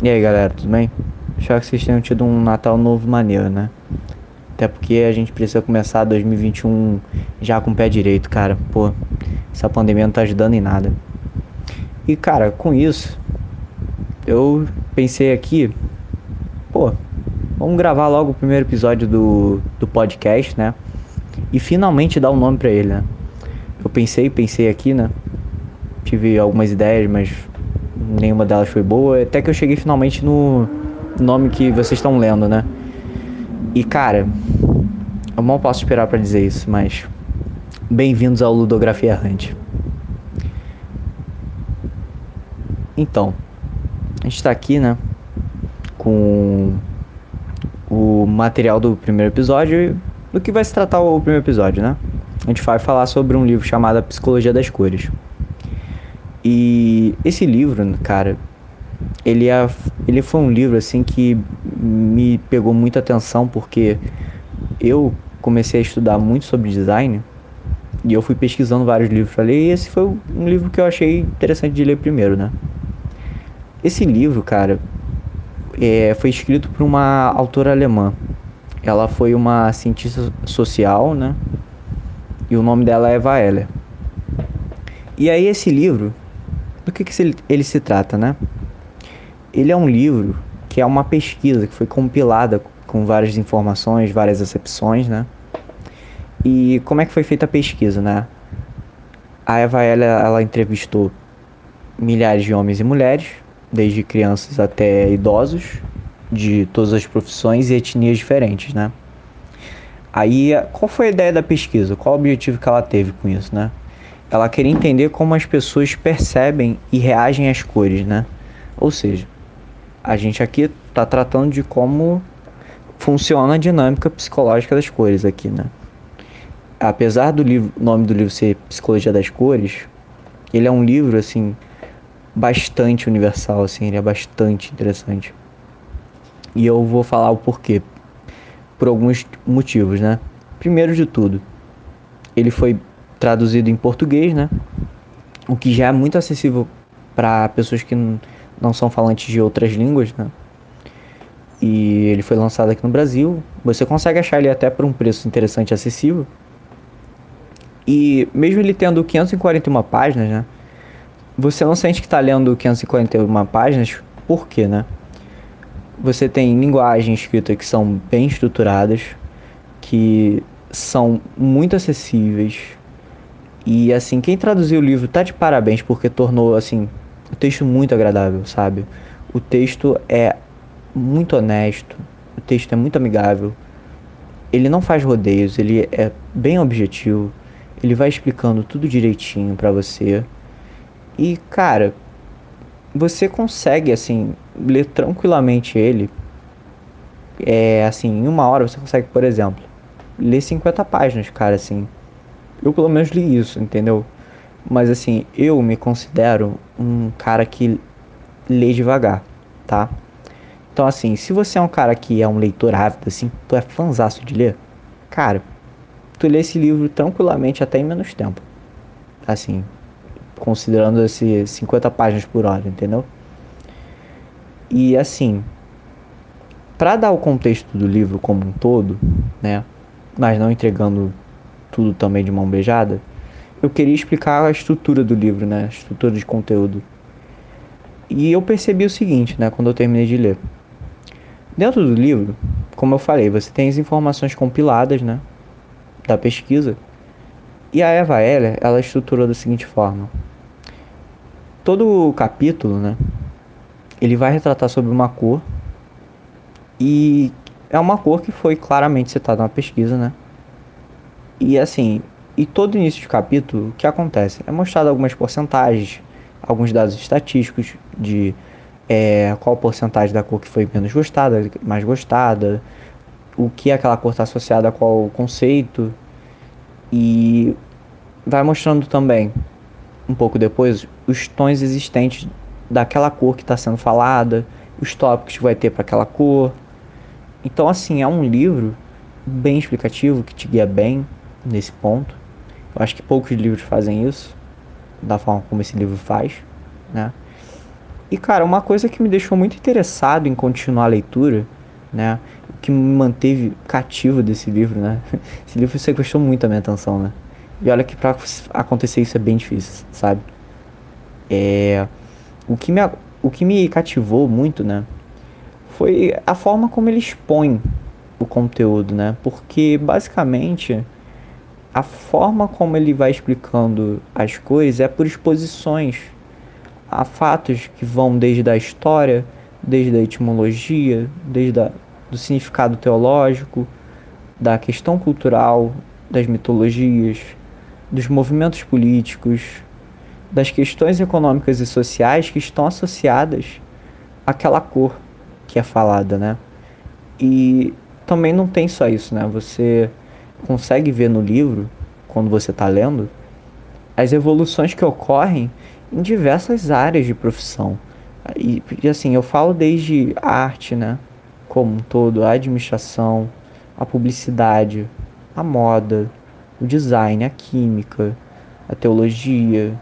E aí galera, tudo bem? Espero que vocês tenham tido um Natal novo maneiro, né? Até porque a gente precisa começar 2021 já com o pé direito, cara. Pô, essa pandemia não tá ajudando em nada. E cara, com isso, eu pensei aqui, pô, vamos gravar logo o primeiro episódio do, do podcast, né? E finalmente dar um nome pra ele, né? Eu pensei, pensei aqui, né? Tive algumas ideias, mas nenhuma delas foi boa. Até que eu cheguei finalmente no nome que vocês estão lendo, né? E cara, eu mal posso esperar para dizer isso, mas bem-vindos ao Ludografia Errante. Então, a gente tá aqui, né? Com o material do primeiro episódio do que vai se tratar o primeiro episódio, né? A gente vai falar sobre um livro chamado Psicologia das Cores. E esse livro, cara, ele, é, ele foi um livro assim que me pegou muita atenção porque eu comecei a estudar muito sobre design e eu fui pesquisando vários livros para ler e esse foi um livro que eu achei interessante de ler primeiro, né? Esse livro, cara, é, foi escrito por uma autora alemã. Ela foi uma cientista social, né? E o nome dela é Eva Heller. E aí esse livro, do que, que ele se trata, né? Ele é um livro que é uma pesquisa que foi compilada com várias informações, várias acepções, né? E como é que foi feita a pesquisa, né? A Eva ela, ela entrevistou milhares de homens e mulheres, desde crianças até idosos, de todas as profissões e etnias diferentes, né? Aí, qual foi a ideia da pesquisa? Qual o objetivo que ela teve com isso, né? Ela queria entender como as pessoas percebem e reagem às cores, né? Ou seja, a gente aqui está tratando de como funciona a dinâmica psicológica das cores aqui, né? Apesar do livro, nome do livro ser Psicologia das Cores, ele é um livro assim bastante universal, assim, ele é bastante interessante. E eu vou falar o porquê, por alguns motivos, né? Primeiro de tudo, ele foi traduzido em português, né? O que já é muito acessível para pessoas que não são falantes de outras línguas, né? E ele foi lançado aqui no Brasil. Você consegue achar ele até por um preço interessante e acessível. E mesmo ele tendo 541 páginas, né? Você não sente que está lendo 541 páginas, por quê, né? Você tem linguagem escrita que são bem estruturadas, que são muito acessíveis, e assim, quem traduziu o livro tá de parabéns porque tornou assim o texto muito agradável, sabe? O texto é muito honesto, o texto é muito amigável. Ele não faz rodeios, ele é bem objetivo. Ele vai explicando tudo direitinho para você. E cara, você consegue assim ler tranquilamente ele. É assim, em uma hora você consegue, por exemplo, ler 50 páginas, cara, assim eu pelo menos li isso, entendeu? Mas assim, eu me considero um cara que lê devagar, tá? Então assim, se você é um cara que é um leitor ávido, assim, tu é fanzaço de ler, cara, tu lê esse livro tranquilamente até em menos tempo. Assim, considerando esse 50 páginas por hora, entendeu? E assim, para dar o contexto do livro como um todo, né, mas não entregando tudo também de mão beijada, eu queria explicar a estrutura do livro, né? A estrutura de conteúdo. E eu percebi o seguinte, né? Quando eu terminei de ler. Dentro do livro, como eu falei, você tem as informações compiladas, né? Da pesquisa. E a Eva Heller, ela estruturou da seguinte forma. Todo capítulo, né? Ele vai retratar sobre uma cor. E é uma cor que foi claramente citada na pesquisa, né? E assim, e todo início de capítulo, o que acontece? É mostrado algumas porcentagens, alguns dados estatísticos de é, qual porcentagem da cor que foi menos gostada, mais gostada, o que aquela cor está associada a qual conceito. E vai mostrando também, um pouco depois, os tons existentes daquela cor que está sendo falada, os tópicos que vai ter para aquela cor. Então, assim, é um livro bem explicativo que te guia bem nesse ponto. Eu acho que poucos livros fazem isso, da forma como esse livro faz, né? E cara, uma coisa que me deixou muito interessado em continuar a leitura, né? Que me manteve cativo desse livro, né? Esse livro sequestrou muito a minha atenção, né? E olha que pra acontecer isso é bem difícil, sabe? É... O que me, o que me cativou muito, né? Foi a forma como ele expõe o conteúdo, né? Porque basicamente a forma como ele vai explicando as coisas é por exposições a fatos que vão desde a história, desde a etimologia, desde a, do significado teológico, da questão cultural, das mitologias, dos movimentos políticos, das questões econômicas e sociais que estão associadas àquela cor que é falada, né? E também não tem só isso, né? Você consegue ver no livro, quando você está lendo, as evoluções que ocorrem em diversas áreas de profissão. E, e, assim, eu falo desde a arte, né? Como um todo, a administração, a publicidade, a moda, o design, a química, a teologia,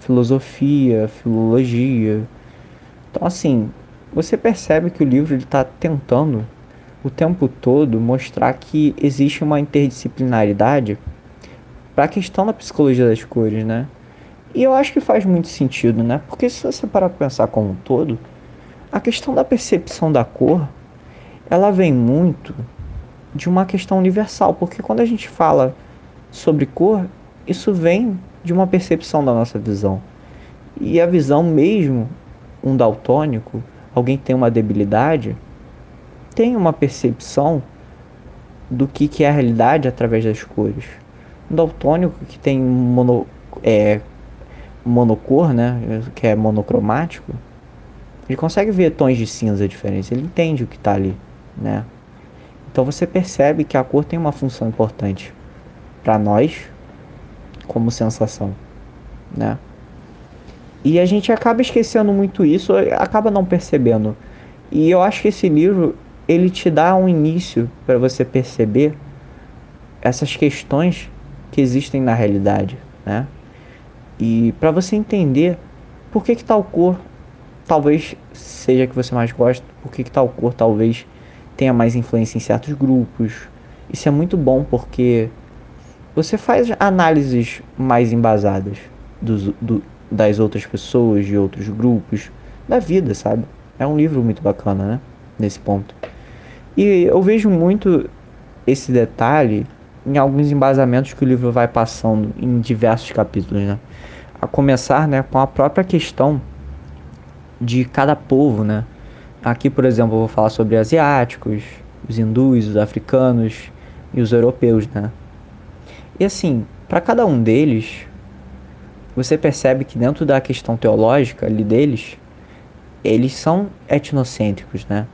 filosofia, filologia. Então, assim, você percebe que o livro está tentando o tempo todo mostrar que existe uma interdisciplinaridade para a questão da psicologia das cores, né? E eu acho que faz muito sentido, né? Porque se você parar para pensar como um todo, a questão da percepção da cor, ela vem muito de uma questão universal, porque quando a gente fala sobre cor, isso vem de uma percepção da nossa visão. E a visão mesmo, um daltônico, alguém que tem uma debilidade, tem uma percepção do que, que é a realidade através das cores. Um daltônico que tem mono, é, monocor, né, que é monocromático, ele consegue ver tons de cinza diferentes, ele entende o que está ali, né? Então você percebe que a cor tem uma função importante para nós como sensação, né? E a gente acaba esquecendo muito isso, acaba não percebendo. E eu acho que esse livro ele te dá um início para você perceber essas questões que existem na realidade, né? E para você entender por que, que tal cor talvez seja a que você mais gosta, por que, que tal cor talvez tenha mais influência em certos grupos. Isso é muito bom porque você faz análises mais embasadas dos, do, das outras pessoas, de outros grupos, da vida, sabe? É um livro muito bacana, né? Nesse ponto. E eu vejo muito esse detalhe em alguns embasamentos que o livro vai passando em diversos capítulos, né? A começar, né, com a própria questão de cada povo, né? Aqui, por exemplo, eu vou falar sobre asiáticos, os hindus, os africanos e os europeus, né? E assim, para cada um deles, você percebe que dentro da questão teológica ali deles, eles são etnocêntricos, né?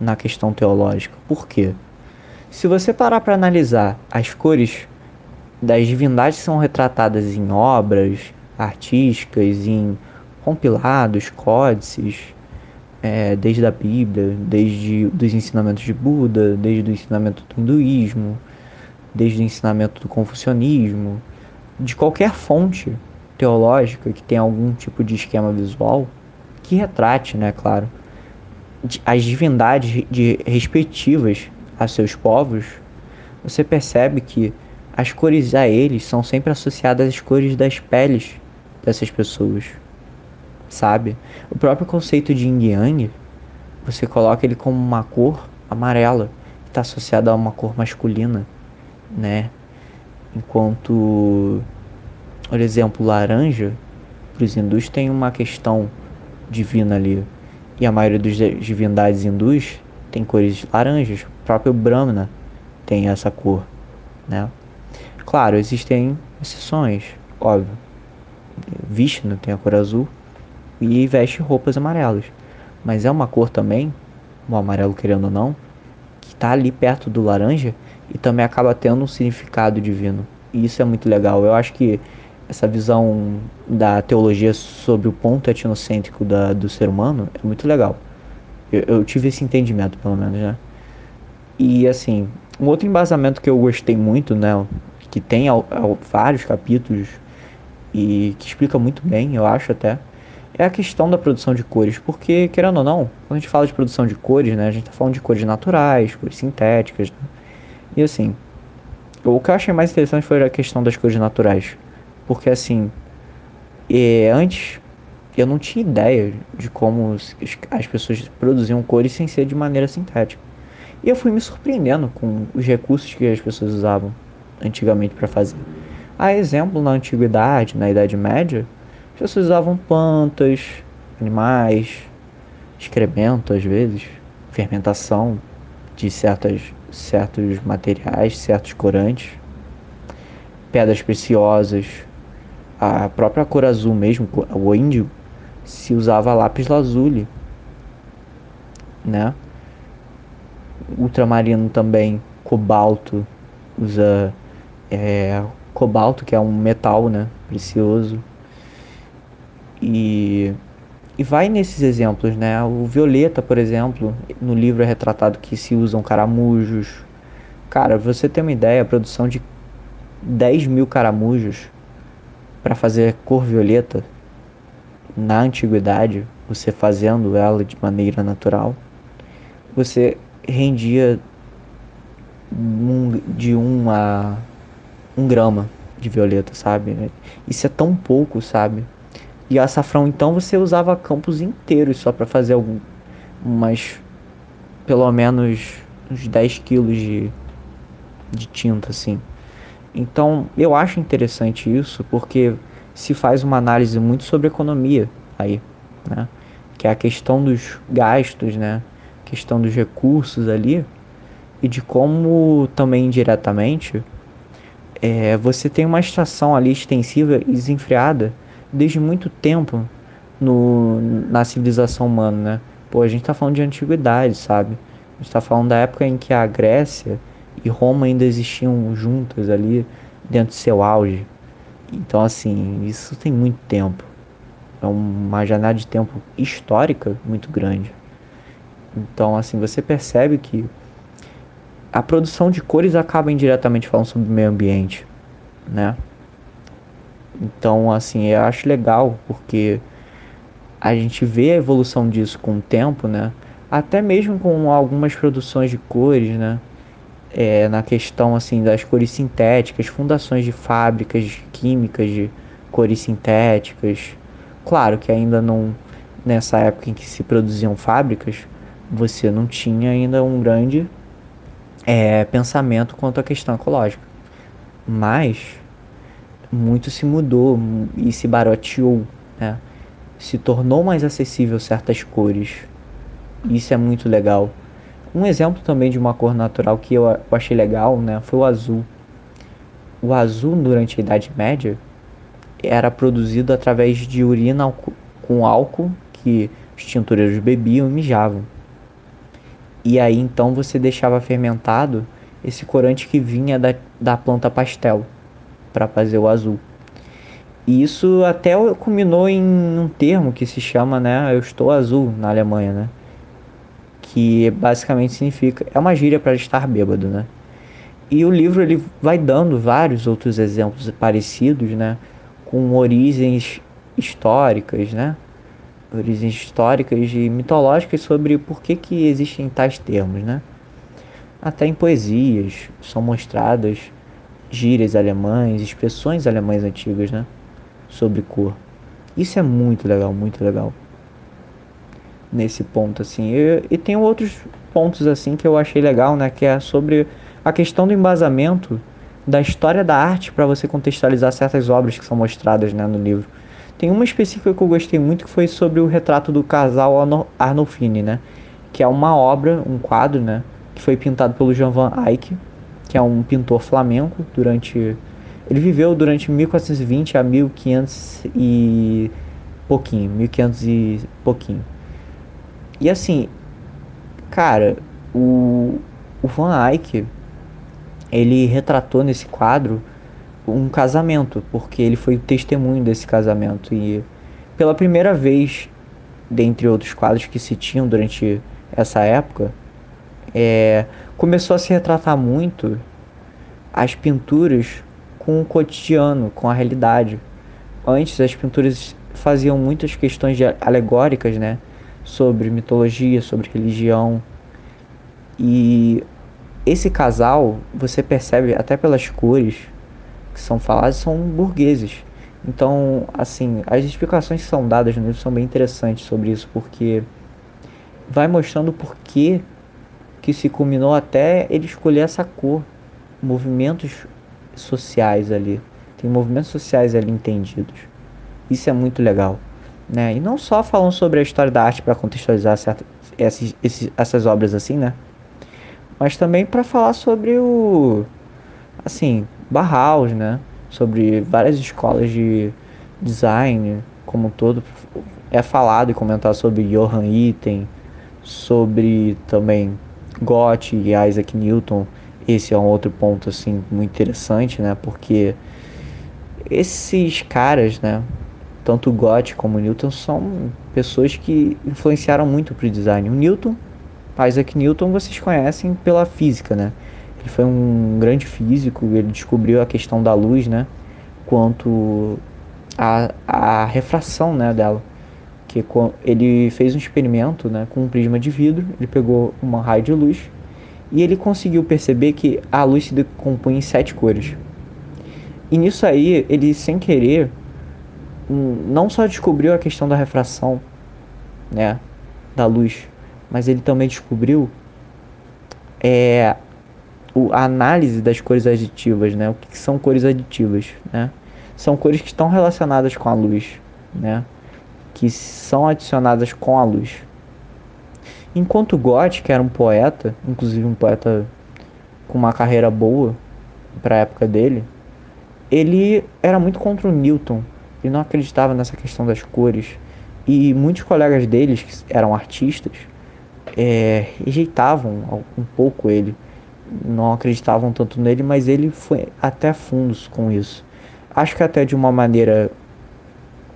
Na questão teológica. Por quê? Se você parar para analisar as cores das divindades que são retratadas em obras artísticas, em compilados, códices, é, desde a Bíblia, desde os ensinamentos de Buda, desde o ensinamento do hinduísmo, desde o ensinamento do confucionismo, de qualquer fonte teológica que tenha algum tipo de esquema visual que retrate, né, claro, as divindades de respectivas a seus povos, você percebe que as cores a eles são sempre associadas às cores das peles dessas pessoas, sabe? O próprio conceito de yin yang, você coloca ele como uma cor amarela, que está associada a uma cor masculina, né? Enquanto, por exemplo, laranja, para os hindus tem uma questão divina ali, e a maioria das divindades hindus tem cores laranjas. O próprio Brahmana tem essa cor, né? Claro, existem exceções, óbvio. Vishnu tem a cor azul e veste roupas amarelas. Mas é uma cor também, o amarelo querendo ou não, que está ali perto do laranja e também acaba tendo um significado divino. E isso é muito legal. Eu acho que essa visão da teologia sobre o ponto etnocêntrico da, do ser humano é muito legal. Eu, eu tive esse entendimento, pelo menos, né? E assim, um outro embasamento que eu gostei muito, né? Que tem ao, ao, vários capítulos e que explica muito bem, eu acho até, é a questão da produção de cores, porque, querendo ou não, quando a gente fala de produção de cores, né, a gente tá falando de cores naturais, cores sintéticas, né? e assim, o que eu achei mais interessante foi a questão das cores naturais, porque assim, é, antes eu não tinha ideia de como as pessoas produziam cores sem ser de maneira sintética. E eu fui me surpreendendo com os recursos que as pessoas usavam antigamente para fazer. A exemplo, na antiguidade, na Idade Média, as pessoas usavam plantas, animais, excremento às vezes, fermentação de certas, certos materiais, certos corantes, pedras preciosas, a própria cor azul mesmo, o índigo, se usava lápis lazuli, né? Ultramarino também, cobalto, usa é, cobalto, que é um metal, né? Precioso. E, e vai nesses exemplos, né? O violeta, por exemplo, no livro é retratado que se usam caramujos. Cara, você tem uma ideia, a produção de 10 mil caramujos para fazer cor violeta na antiguidade, você fazendo ela de maneira natural, você rendia um, de 1 um a 1 um grama de violeta, sabe? Isso é tão pouco, sabe? E açafrão, então, você usava campos inteiros só para fazer algum, umas, pelo menos uns 10 quilos de, de tinta, assim. Então, eu acho interessante isso, porque se faz uma análise muito sobre economia aí, né? Que é a questão dos gastos, né? questão dos recursos ali e de como também indiretamente é, você tem uma estação ali extensiva e desenfreada desde muito tempo no, na civilização humana, né? Pô, a gente tá falando de antiguidade, sabe? A gente tá falando da época em que a Grécia e Roma ainda existiam juntas ali dentro do seu auge. Então, assim, isso tem muito tempo. É uma janela de tempo histórica muito grande. Então, assim, você percebe que a produção de cores acaba indiretamente falando sobre o meio ambiente, né? Então, assim, eu acho legal porque a gente vê a evolução disso com o tempo, né? Até mesmo com algumas produções de cores, né? É, na questão assim das cores sintéticas, fundações de fábricas químicas de cores sintéticas. Claro que ainda não nessa época em que se produziam fábricas, você não tinha ainda um grande é, pensamento quanto à questão ecológica. Mas muito se mudou e se barateou, né? se tornou mais acessível certas cores. Isso é muito legal. Um exemplo também de uma cor natural que eu, achei legal né, foi o azul. O azul, durante a Idade Média, era produzido através de urina com álcool que os tintureiros bebiam e mijavam. E aí então você deixava fermentado esse corante que vinha da, da planta pastel para fazer o azul. E isso até culminou em um termo que se chama, né, eu estou azul na Alemanha, né? Que basicamente significa é uma gíria para estar bêbado, né? E o livro ele vai dando vários outros exemplos parecidos, né, com origens históricas, né? Origens históricas e mitológicas sobre por que que existem tais termos, né? Até em poesias são mostradas gírias alemães, expressões alemães antigas, né? Sobre cor. Isso é muito legal, muito legal. Nesse ponto, assim. E, e tem outros pontos, assim, que eu achei legal, né? Que é sobre a questão do embasamento da história da arte para você contextualizar certas obras que são mostradas né, no livro. Tem uma específica que eu gostei muito que foi sobre o retrato do casal Arnolfini, né? Que é uma obra, um quadro, né? Que foi pintado pelo Jean Van Eyck que é um pintor flamenco durante ele viveu durante 1420 a 1500 e pouquinho, 1500 e pouquinho. E assim, cara, o, o Van Eyck, ele retratou nesse quadro um casamento, porque ele foi testemunho desse casamento e pela primeira vez, dentre outros quadros que se tinham durante essa época, é, começou a se retratar muito as pinturas com o cotidiano, com a realidade. Antes as pinturas faziam muitas questões alegóricas, né? Sobre mitologia, sobre religião. E esse casal, você percebe até pelas cores que são faladas, são burgueses. Então, assim, as explicações que são dadas no livro são bem interessantes sobre isso, porque vai mostrando por que que se culminou até ele escolher essa cor. Movimentos sociais ali. Tem movimentos sociais ali entendidos. Isso é muito legal. Né? E não só falam sobre a história da arte para contextualizar certa, essas, esses, essas obras assim, né? Mas também para falar sobre o. Assim, Bauhaus, né? Sobre várias escolas de design como um todo. É falado e comentado sobre Johann Itten, sobre também Goethe e Isaac Newton. Esse é um outro ponto assim muito interessante, né? Porque esses caras, né, tanto Goethe como Newton são pessoas que influenciaram muito para o design. O Newton, Isaac Newton, vocês conhecem pela física, né? Ele foi um grande físico, ele descobriu a questão da luz, né? Quanto a, a refração, né, dela. Que ele fez um experimento, né, com um prisma de vidro, ele pegou uma raio de luz e ele conseguiu perceber que a luz se decompõe em sete cores. E nisso aí, ele sem querer, não só descobriu a questão da refração, né, da luz, mas ele também descobriu é, o, a análise das cores aditivas, né, o que, que são cores aditivas, né, são cores que estão relacionadas com a luz, né, que são adicionadas com a luz. Enquanto Goethe, que era um poeta, inclusive um poeta com uma carreira boa para a época dele, ele era muito contra o Newton. Ele não acreditava nessa questão das cores. E muitos colegas deles, que eram artistas, é, rejeitavam um pouco ele. Não acreditavam tanto nele, mas ele foi até fundos com isso. Acho que até de uma maneira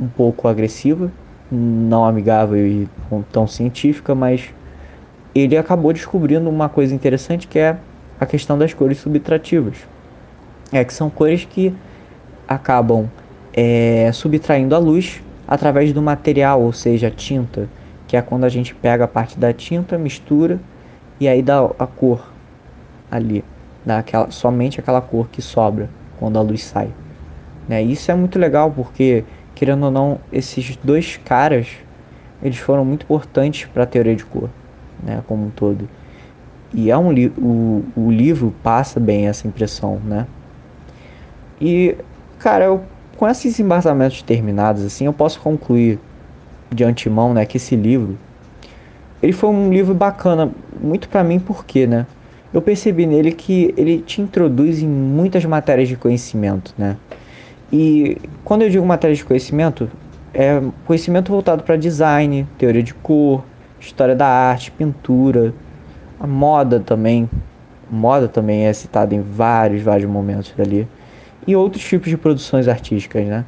um pouco agressiva, não amigável e tão científica, mas ele acabou descobrindo uma coisa interessante que é a questão das cores subtrativas é que são cores que acabam é, subtraindo a luz através do material, ou seja, a tinta, que é quando a gente pega a parte da tinta, mistura e aí dá a cor ali, dá aquela, somente aquela cor que sobra quando a luz sai. Né? Isso é muito legal porque, querendo ou não, esses dois caras eles foram muito importantes para a teoria de cor, né, como um todo. E é um li o, o livro passa bem essa impressão, né? E, cara, eu, com esses embasamentos terminados, assim, eu posso concluir de antemão, né, que esse livro, ele foi um livro bacana, muito para mim, porque, né, eu percebi nele que ele te introduz em muitas matérias de conhecimento, né, e quando eu digo matérias de conhecimento, é conhecimento voltado para design, teoria de cor, história da arte, pintura, a moda também. moda também é citada em vários, vários momentos ali e outros tipos de produções artísticas, né?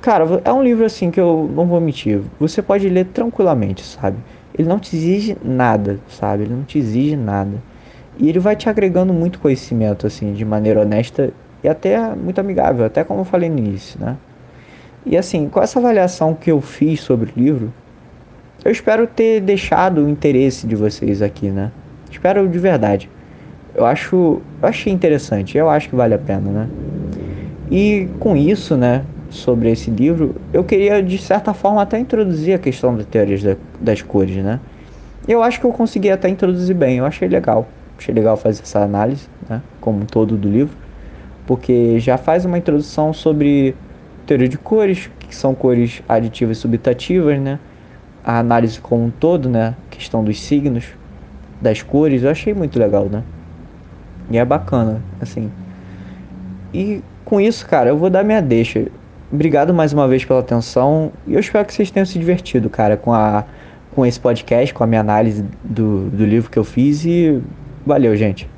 Cara, é um livro assim que eu não vou mentir. Você pode ler tranquilamente, sabe? Ele não te exige nada, sabe? Ele não te exige nada. E ele vai te agregando muito conhecimento, assim, de maneira honesta e até muito amigável, até como eu falei no início, né? E assim, com essa avaliação que eu fiz sobre o livro, eu espero ter deixado o interesse de vocês aqui, né? Espero de verdade. Eu acho, eu achei interessante, eu acho que vale a pena, né? E com isso, né, sobre esse livro, eu queria de certa forma até introduzir a questão das teorias da, das cores, né? Eu acho que eu consegui até introduzir bem, eu achei legal. Achei legal fazer essa análise, né, como um todo do livro, porque já faz uma introdução sobre teoria de cores, que são cores aditivas e subtrativas, né? A análise como um todo, né, questão dos signos, das cores, eu achei muito legal, né? E é bacana, assim. E com isso, cara, eu vou dar minha deixa. Obrigado mais uma vez pela atenção e eu espero que vocês tenham se divertido, cara, com, a, com esse podcast, com a minha análise do, do livro que eu fiz e valeu, gente.